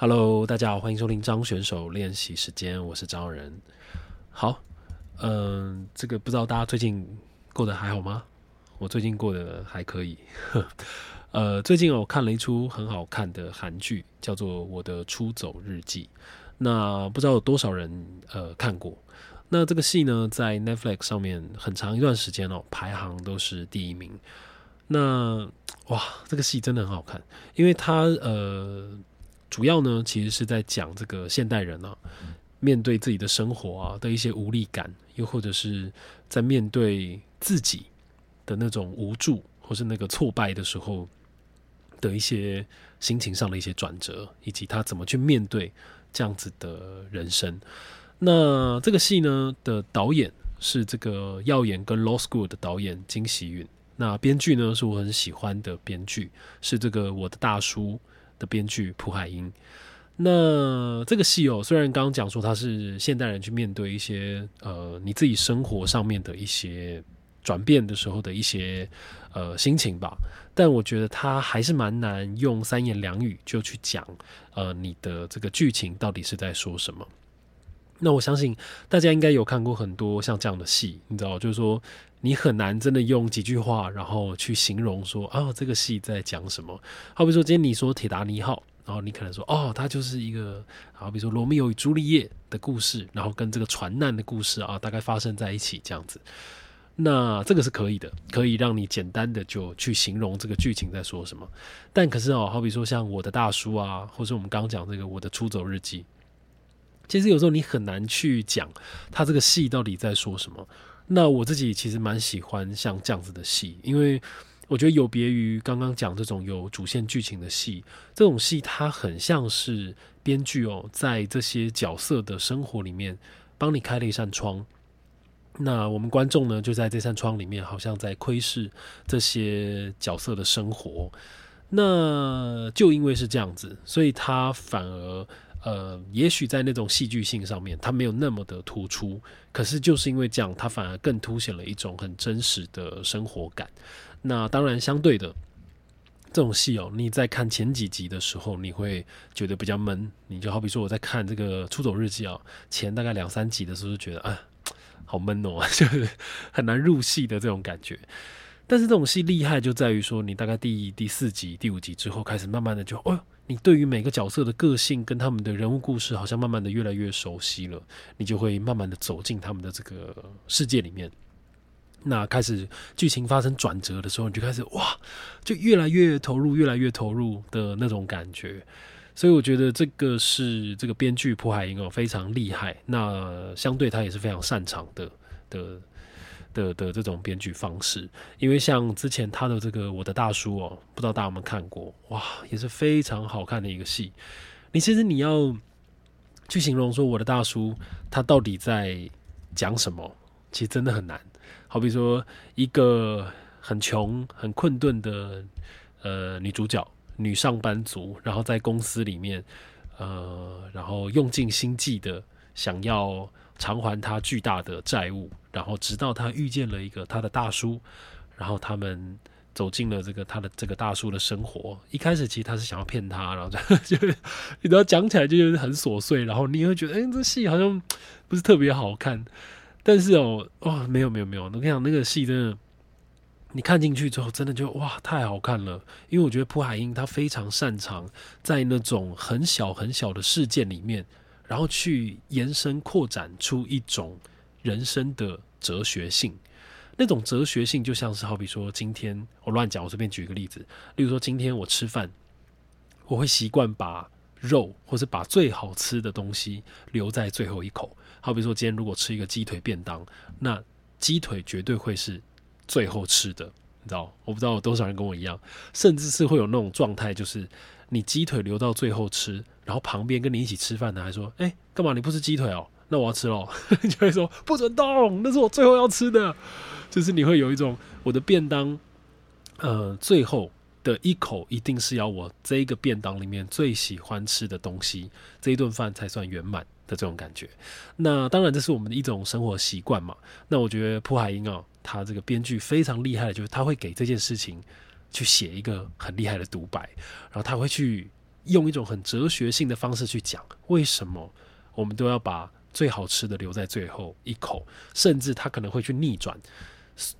Hello，大家好，欢迎收听张选手练习时间，我是张仁。好，嗯，这个不知道大家最近过得还好吗？我最近过得还可以。呃，最近我看了一出很好看的韩剧，叫做《我的出走日记》。那不知道有多少人呃看过？那这个戏呢，在 Netflix 上面很长一段时间哦，排行都是第一名。那哇，这个戏真的很好看，因为它呃，主要呢其实是在讲这个现代人啊，面对自己的生活啊的一些无力感，又或者是在面对自己的那种无助或是那个挫败的时候的一些心情上的一些转折，以及他怎么去面对这样子的人生。那这个戏呢的导演是这个耀眼跟 Law School 的导演金喜允。那编剧呢是我很喜欢的编剧，是这个我的大叔的编剧蒲海英。那这个戏哦，虽然刚刚讲说他是现代人去面对一些呃你自己生活上面的一些转变的时候的一些呃心情吧，但我觉得他还是蛮难用三言两语就去讲呃你的这个剧情到底是在说什么。那我相信大家应该有看过很多像这样的戏，你知道，就是说你很难真的用几句话，然后去形容说啊，这个戏在讲什么。好比说今天你说《铁达尼号》，然后你可能说哦，它就是一个，好比说罗密欧与朱丽叶的故事，然后跟这个船难的故事啊，大概发生在一起这样子。那这个是可以的，可以让你简单的就去形容这个剧情在说什么。但可是哦，好比说像我的大叔啊，或者我们刚刚讲这个我的出走日记。其实有时候你很难去讲他这个戏到底在说什么。那我自己其实蛮喜欢像这样子的戏，因为我觉得有别于刚刚讲这种有主线剧情的戏，这种戏它很像是编剧哦，在这些角色的生活里面帮你开了一扇窗。那我们观众呢，就在这扇窗里面，好像在窥视这些角色的生活。那就因为是这样子，所以他反而。呃，也许在那种戏剧性上面，它没有那么的突出，可是就是因为这样，它反而更凸显了一种很真实的生活感。那当然，相对的，这种戏哦，你在看前几集的时候，你会觉得比较闷。你就好比说我在看这个《出走日记》啊，前大概两三集的时候，就觉得啊，好闷哦，就 是很难入戏的这种感觉。但是这种戏厉害就在于说，你大概第第四集、第五集之后，开始慢慢的就哦。你对于每个角色的个性跟他们的人物故事，好像慢慢的越来越熟悉了，你就会慢慢的走进他们的这个世界里面。那开始剧情发生转折的时候，你就开始哇，就越来越投入，越来越投入的那种感觉。所以我觉得这个是这个编剧蒲海英哦非常厉害，那相对他也是非常擅长的的。的的这种编剧方式，因为像之前他的这个《我的大叔》哦，不知道大家有没有看过？哇，也是非常好看的一个戏。你其实你要去形容说《我的大叔》他到底在讲什么，其实真的很难。好比说一个很穷、很困顿的呃女主角、女上班族，然后在公司里面呃，然后用尽心计的想要。偿还他巨大的债务，然后直到他遇见了一个他的大叔，然后他们走进了这个他的这个大叔的生活。一开始其实他是想要骗他，然后就就你知道讲起来就是很琐碎，然后你会觉得哎，这戏好像不是特别好看。但是哦，哇，没有没有没有，我跟你讲，那个戏真的，你看进去之后，真的就哇，太好看了。因为我觉得蒲海英他非常擅长在那种很小很小的事件里面。然后去延伸扩展出一种人生的哲学性，那种哲学性就像是好比说，今天我乱讲，我随便举一个例子，例如说今天我吃饭，我会习惯把肉或是把最好吃的东西留在最后一口。好比说今天如果吃一个鸡腿便当，那鸡腿绝对会是最后吃的，知道？我不知道有多少人跟我一样，甚至是会有那种状态，就是你鸡腿留到最后吃。然后旁边跟你一起吃饭的还说：“哎，干嘛你不吃鸡腿哦？那我要吃喽。” 就会说：“不准动，那是我最后要吃的。”就是你会有一种我的便当，呃，最后的一口一定是要我这个便当里面最喜欢吃的东西，这一顿饭才算圆满的这种感觉。那当然这是我们的一种生活习惯嘛。那我觉得蒲海英啊，他这个编剧非常厉害的，就是他会给这件事情去写一个很厉害的独白，然后他会去。用一种很哲学性的方式去讲，为什么我们都要把最好吃的留在最后一口，甚至他可能会去逆转，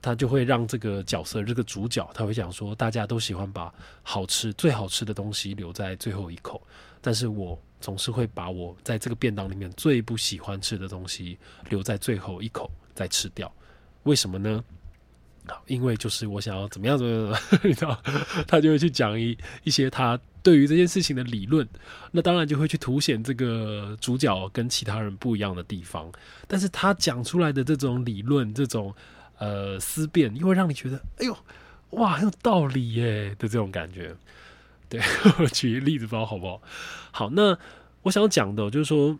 他就会让这个角色这个主角他会讲说，大家都喜欢把好吃最好吃的东西留在最后一口，但是我总是会把我在这个便当里面最不喜欢吃的东西留在最后一口再吃掉，为什么呢？好因为就是我想要怎么样怎么样，你知道，他就会去讲一一些他对于这件事情的理论，那当然就会去凸显这个主角跟其他人不一样的地方。但是他讲出来的这种理论，这种呃思辨，又会让你觉得，哎呦，哇，很有道理耶的这种感觉。对 我举个例子，不知道好不好？好，那我想要讲的，就是说。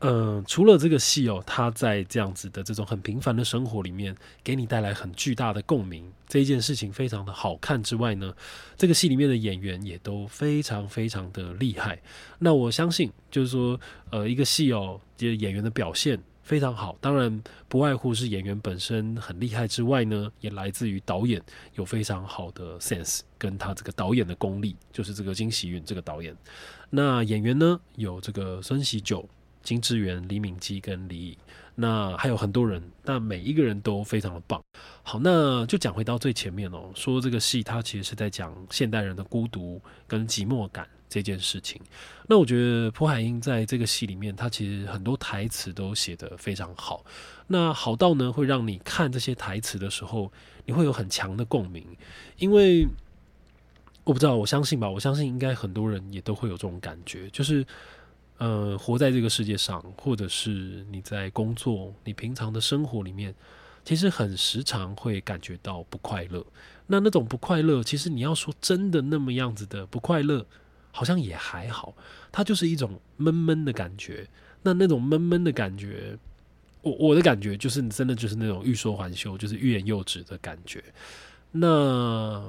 嗯，除了这个戏哦，他在这样子的这种很平凡的生活里面，给你带来很巨大的共鸣，这一件事情非常的好看之外呢，这个戏里面的演员也都非常非常的厉害。那我相信，就是说，呃，一个戏哦，这演员的表现非常好，当然不外乎是演员本身很厉害之外呢，也来自于导演有非常好的 sense，跟他这个导演的功力，就是这个金喜运这个导演。那演员呢，有这个孙喜九。金志媛、李敏基跟李颖，那还有很多人，但每一个人都非常的棒。好，那就讲回到最前面哦，说这个戏它其实是在讲现代人的孤独跟寂寞感这件事情。那我觉得朴海英在这个戏里面，他其实很多台词都写得非常好。那好到呢，会让你看这些台词的时候，你会有很强的共鸣，因为我不知道，我相信吧，我相信应该很多人也都会有这种感觉，就是。呃，活在这个世界上，或者是你在工作、你平常的生活里面，其实很时常会感觉到不快乐。那那种不快乐，其实你要说真的那么样子的不快乐，好像也还好。它就是一种闷闷的感觉。那那种闷闷的感觉，我我的感觉就是你真的就是那种欲说还休，就是欲言又止的感觉。那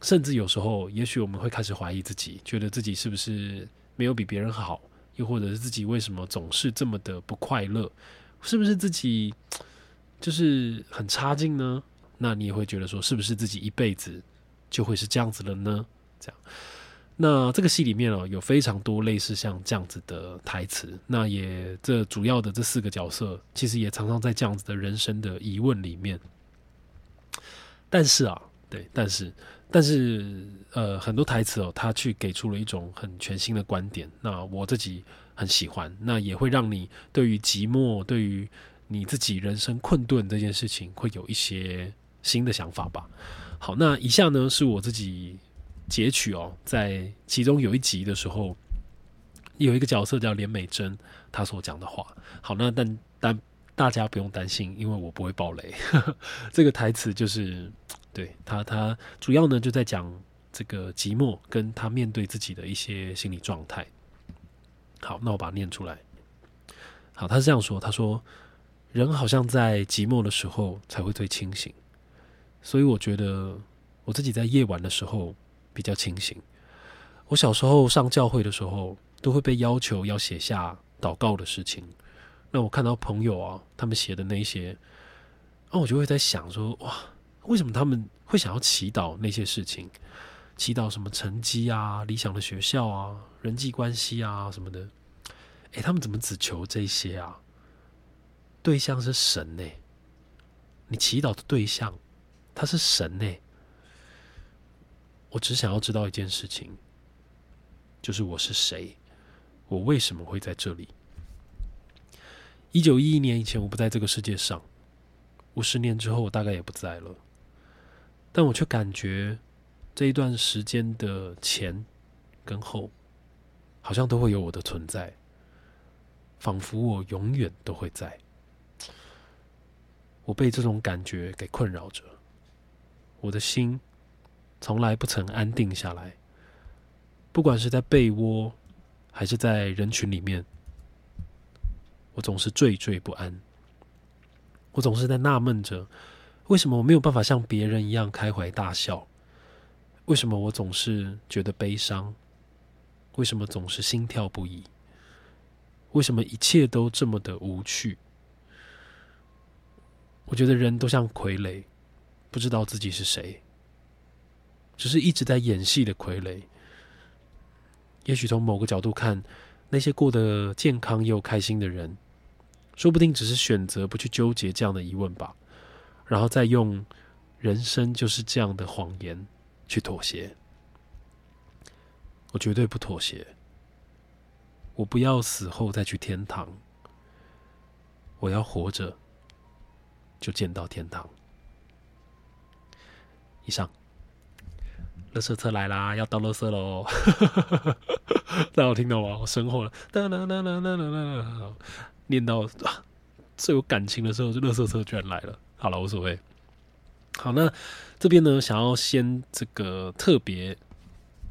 甚至有时候，也许我们会开始怀疑自己，觉得自己是不是没有比别人好。又或者是自己为什么总是这么的不快乐？是不是自己就是很差劲呢？那你也会觉得说，是不是自己一辈子就会是这样子了呢？这样，那这个戏里面哦，有非常多类似像这样子的台词。那也这主要的这四个角色，其实也常常在这样子的人生的疑问里面。但是啊，对，但是。但是，呃，很多台词哦，他去给出了一种很全新的观点。那我自己很喜欢，那也会让你对于寂寞、对于你自己人生困顿这件事情，会有一些新的想法吧。好，那以下呢是我自己截取哦，在其中有一集的时候，有一个角色叫连美珍，她所讲的话。好，那但但大家不用担心，因为我不会爆雷。这个台词就是。对他，他主要呢就在讲这个寂寞，跟他面对自己的一些心理状态。好，那我把它念出来。好，他是这样说：他说，人好像在寂寞的时候才会最清醒，所以我觉得我自己在夜晚的时候比较清醒。我小时候上教会的时候，都会被要求要写下祷告的事情。那我看到朋友啊，他们写的那些，那我就会在想说，哇。为什么他们会想要祈祷那些事情？祈祷什么成绩啊、理想的学校啊、人际关系啊什么的？诶，他们怎么只求这些啊？对象是神呢？你祈祷的对象他是神呢？我只想要知道一件事情，就是我是谁，我为什么会在这里？一九一一年以前，我不在这个世界上；五十年之后，我大概也不在了。但我却感觉这一段时间的前跟后，好像都会有我的存在，仿佛我永远都会在。我被这种感觉给困扰着，我的心从来不曾安定下来。不管是在被窝，还是在人群里面，我总是惴惴不安。我总是在纳闷着。为什么我没有办法像别人一样开怀大笑？为什么我总是觉得悲伤？为什么总是心跳不已？为什么一切都这么的无趣？我觉得人都像傀儡，不知道自己是谁，只是一直在演戏的傀儡。也许从某个角度看，那些过得健康又开心的人，说不定只是选择不去纠结这样的疑问吧，然后再用人生就是这样的谎言去妥协。我绝对不妥协。我不要死后再去天堂，我要活着就见到天堂。以上，乐色车来啦，要到乐色喽！大家有听到吗？我身后了，哒啦啦啦啦啦啦，念到最有感情的时候，就乐色车居然来了。好了，无所谓。好，那这边呢，想要先这个特别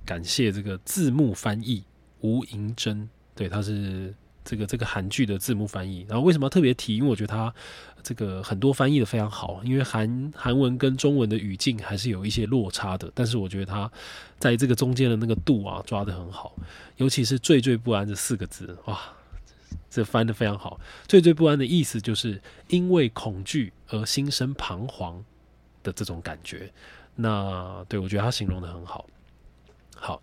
感谢这个字幕翻译吴银珍。对，他是这个这个韩剧的字幕翻译。然后为什么要特别提？因为我觉得他这个很多翻译的非常好。因为韩韩文跟中文的语境还是有一些落差的，但是我觉得他在这个中间的那个度啊抓的很好。尤其是“惴惴不安”这四个字，哇，这翻的非常好。“惴惴不安”的意思就是因为恐惧而心生彷徨的这种感觉。那对我觉得他形容的很好。好。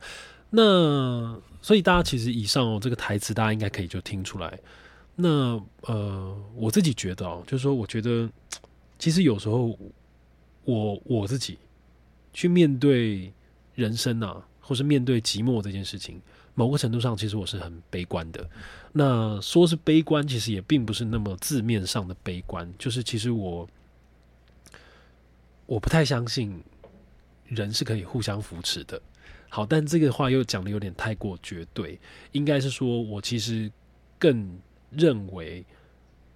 那所以大家其实以上，这个台词大家应该可以就听出来。那呃，我自己觉得哦，就是说，我觉得其实有时候我我自己去面对人生啊，或是面对寂寞这件事情，某个程度上其实我是很悲观的。那说是悲观，其实也并不是那么字面上的悲观，就是其实我我不太相信人是可以互相扶持的。好，但这个话又讲的有点太过绝对，应该是说我其实更认为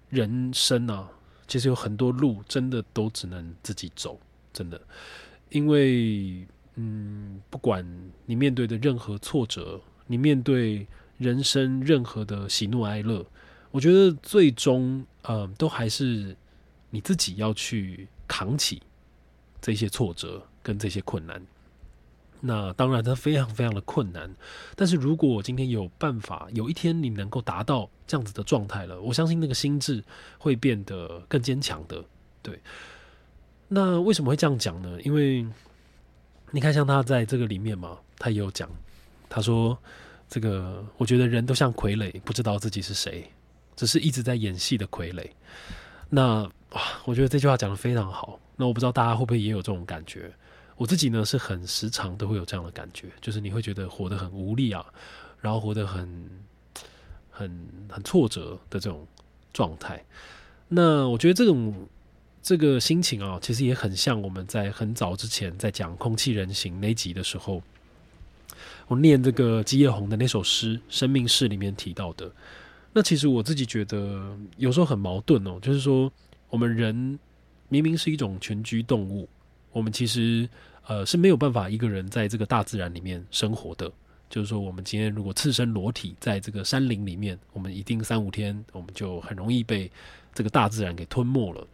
人生啊，其实有很多路真的都只能自己走，真的，因为嗯，不管你面对的任何挫折，你面对人生任何的喜怒哀乐，我觉得最终呃，都还是你自己要去扛起这些挫折跟这些困难。那当然，它非常非常的困难。但是如果今天有办法，有一天你能够达到这样子的状态了，我相信那个心智会变得更坚强的。对。那为什么会这样讲呢？因为你看，像他在这个里面嘛，他也有讲，他说：“这个我觉得人都像傀儡，不知道自己是谁，只是一直在演戏的傀儡。”那哇，我觉得这句话讲的非常好。那我不知道大家会不会也有这种感觉。我自己呢是很时常都会有这样的感觉，就是你会觉得活得很无力啊，然后活得很很很挫折的这种状态。那我觉得这种这个心情啊，其实也很像我们在很早之前在讲空气人形那集的时候，我念这个基业红的那首诗《生命诗》里面提到的。那其实我自己觉得有时候很矛盾哦，就是说我们人明明是一种群居动物，我们其实。呃，是没有办法一个人在这个大自然里面生活的。就是说，我们今天如果赤身裸体在这个山林里面，我们一定三五天，我们就很容易被这个大自然给吞没了。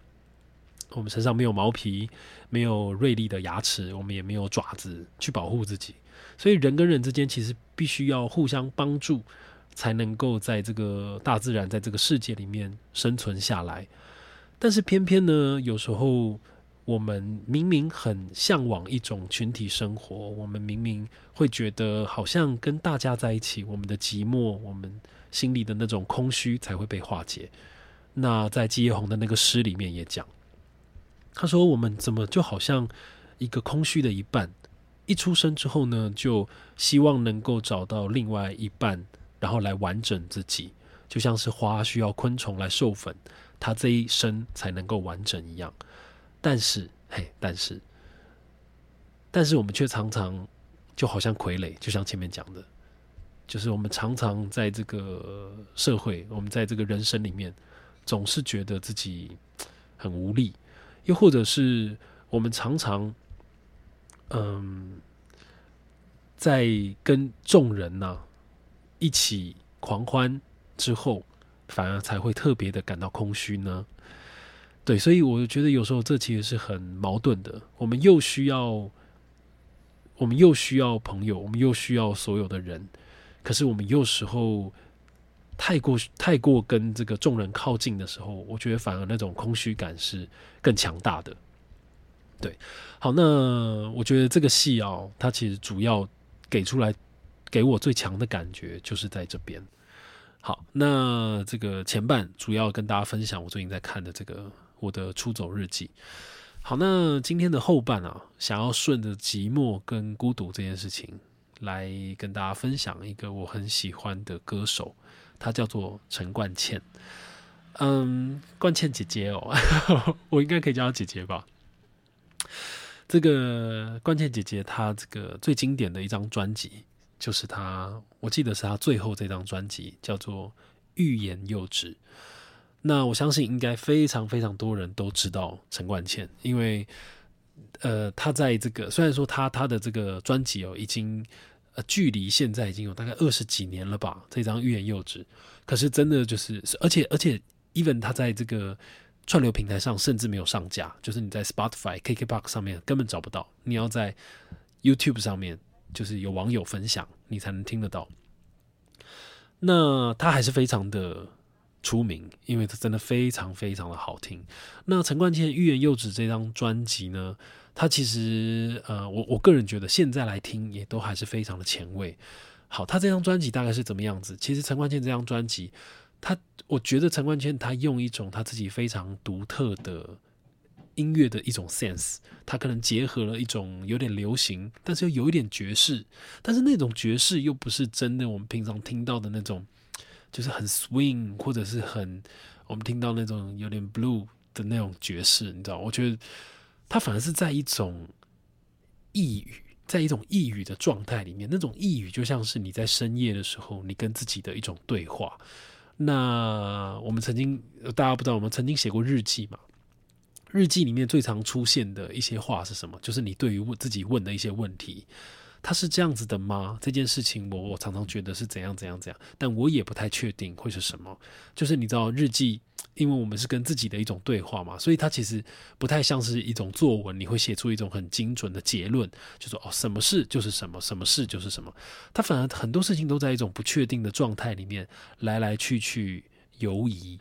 我们身上没有毛皮，没有锐利的牙齿，我们也没有爪子去保护自己。所以，人跟人之间其实必须要互相帮助，才能够在这个大自然，在这个世界里面生存下来。但是，偏偏呢，有时候。我们明明很向往一种群体生活，我们明明会觉得好像跟大家在一起，我们的寂寞，我们心里的那种空虚才会被化解。那在季叶红的那个诗里面也讲，他说：“我们怎么就好像一个空虚的一半，一出生之后呢，就希望能够找到另外一半，然后来完整自己，就像是花需要昆虫来授粉，它这一生才能够完整一样。”但是，嘿，但是，但是我们却常常就好像傀儡，就像前面讲的，就是我们常常在这个社会，我们在这个人生里面，总是觉得自己很无力，又或者是我们常常，嗯，在跟众人呢一起狂欢之后，反而才会特别的感到空虚呢。对，所以我觉得有时候这其实是很矛盾的。我们又需要，我们又需要朋友，我们又需要所有的人，可是我们有时候太过太过跟这个众人靠近的时候，我觉得反而那种空虚感是更强大的。对，好，那我觉得这个戏哦，它其实主要给出来给我最强的感觉就是在这边。好，那这个前半主要跟大家分享我最近在看的这个我的出走日记。好，那今天的后半啊，想要顺着寂寞跟孤独这件事情来跟大家分享一个我很喜欢的歌手，他叫做陈冠茜。嗯，冠茜姐姐哦，我应该可以叫她姐姐吧？这个冠茜姐姐，她这个最经典的一张专辑。就是她，我记得是她最后这张专辑叫做《欲言又止》。那我相信应该非常非常多人都知道陈冠茜，因为呃，她在这个虽然说她她的这个专辑哦，已经呃距离现在已经有大概二十几年了吧。这张《欲言又止》，可是真的就是，而且而且，even 他在这个串流平台上甚至没有上架，就是你在 Spotify、KKBox 上面根本找不到，你要在 YouTube 上面。就是有网友分享，你才能听得到。那他还是非常的出名，因为他真的非常非常的好听。那陈冠希《欲言又止》这张专辑呢，他其实呃，我我个人觉得现在来听也都还是非常的前卫。好，他这张专辑大概是怎么样子？其实陈冠希这张专辑，他我觉得陈冠希他用一种他自己非常独特的。音乐的一种 sense，他可能结合了一种有点流行，但是又有一点爵士，但是那种爵士又不是真的我们平常听到的那种，就是很 swing 或者是很我们听到那种有点 blue 的那种爵士，你知道？我觉得他反而是在一种抑郁，在一种抑郁的状态里面，那种抑郁就像是你在深夜的时候，你跟自己的一种对话。那我们曾经大家不知道，我们曾经写过日记嘛？日记里面最常出现的一些话是什么？就是你对于问自己问的一些问题，他是这样子的吗？这件事情我我常常觉得是怎样怎样怎样，但我也不太确定会是什么。就是你知道日记，因为我们是跟自己的一种对话嘛，所以它其实不太像是一种作文，你会写出一种很精准的结论，就说哦，什么事就是什么，什么事就是什么。它反而很多事情都在一种不确定的状态里面来来去去游移。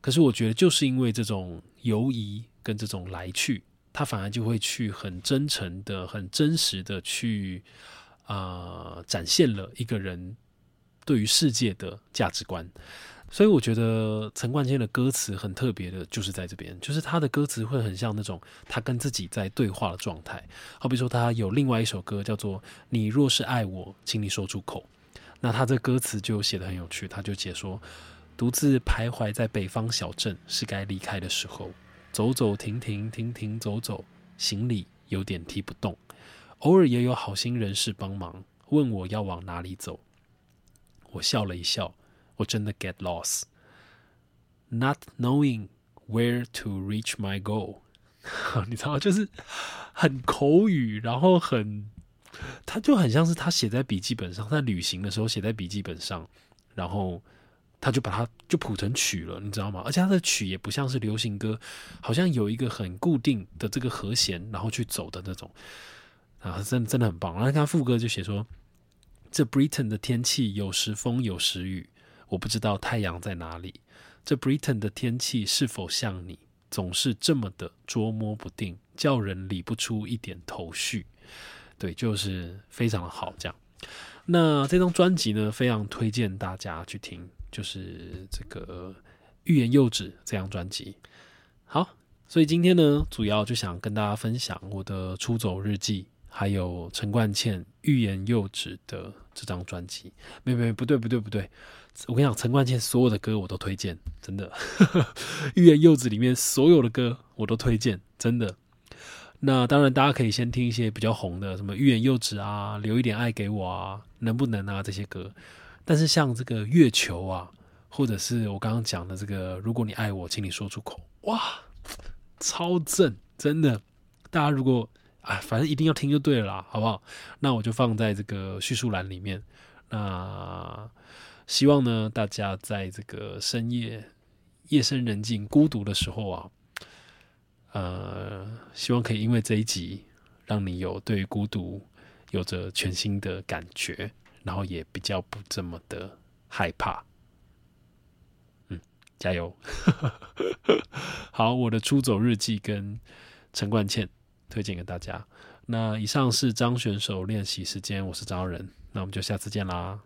可是我觉得就是因为这种游移。跟这种来去，他反而就会去很真诚的、很真实的去啊，展现了一个人对于世界的价值观。所以我觉得陈冠希的歌词很特别的，就是在这边，就是他的歌词会很像那种他跟自己在对话的状态。好比说，他有另外一首歌叫做《你若是爱我，请你说出口》，那他这歌词就写的很有趣，他就解说：独自徘徊在北方小镇，是该离开的时候。走走停停，停停走走，行李有点提不动。偶尔也有好心人士帮忙，问我要往哪里走。我笑了一笑，我真的 get lost，not knowing where to reach my goal。你知道，就是很口语，然后很，他就很像是他写在笔记本上，在旅行的时候写在笔记本上，然后。他就把它就谱成曲了，你知道吗？而且他的曲也不像是流行歌，好像有一个很固定的这个和弦，然后去走的那种啊，真真的很棒。然后他副歌就写说：“这 Britain 的天气有时风有时雨，我不知道太阳在哪里。这 Britain 的天气是否像你，总是这么的捉摸不定，叫人理不出一点头绪。”对，就是非常的好。这样，那这张专辑呢，非常推荐大家去听。就是这个《欲言又止》这张专辑，好，所以今天呢，主要就想跟大家分享我的出走日记，还有陈冠茜《欲言又止》的这张专辑。没没不对不对不对，我跟你讲，陈冠茜所有的歌我都推荐，真的，《欲言又止》里面所有的歌我都推荐，真的。那当然，大家可以先听一些比较红的，什么《欲言又止》啊，《留一点爱给我》啊，能不能啊这些歌。但是像这个月球啊，或者是我刚刚讲的这个，如果你爱我，请你说出口，哇，超正，真的！大家如果啊，反正一定要听就对了啦，好不好？那我就放在这个叙述栏里面。那希望呢，大家在这个深夜、夜深人静、孤独的时候啊，呃，希望可以因为这一集，让你有对孤独有着全新的感觉。然后也比较不这么的害怕，嗯，加油！好，我的出走日记跟陈冠茜推荐给大家。那以上是张选手练习时间，我是张人。那我们就下次见啦。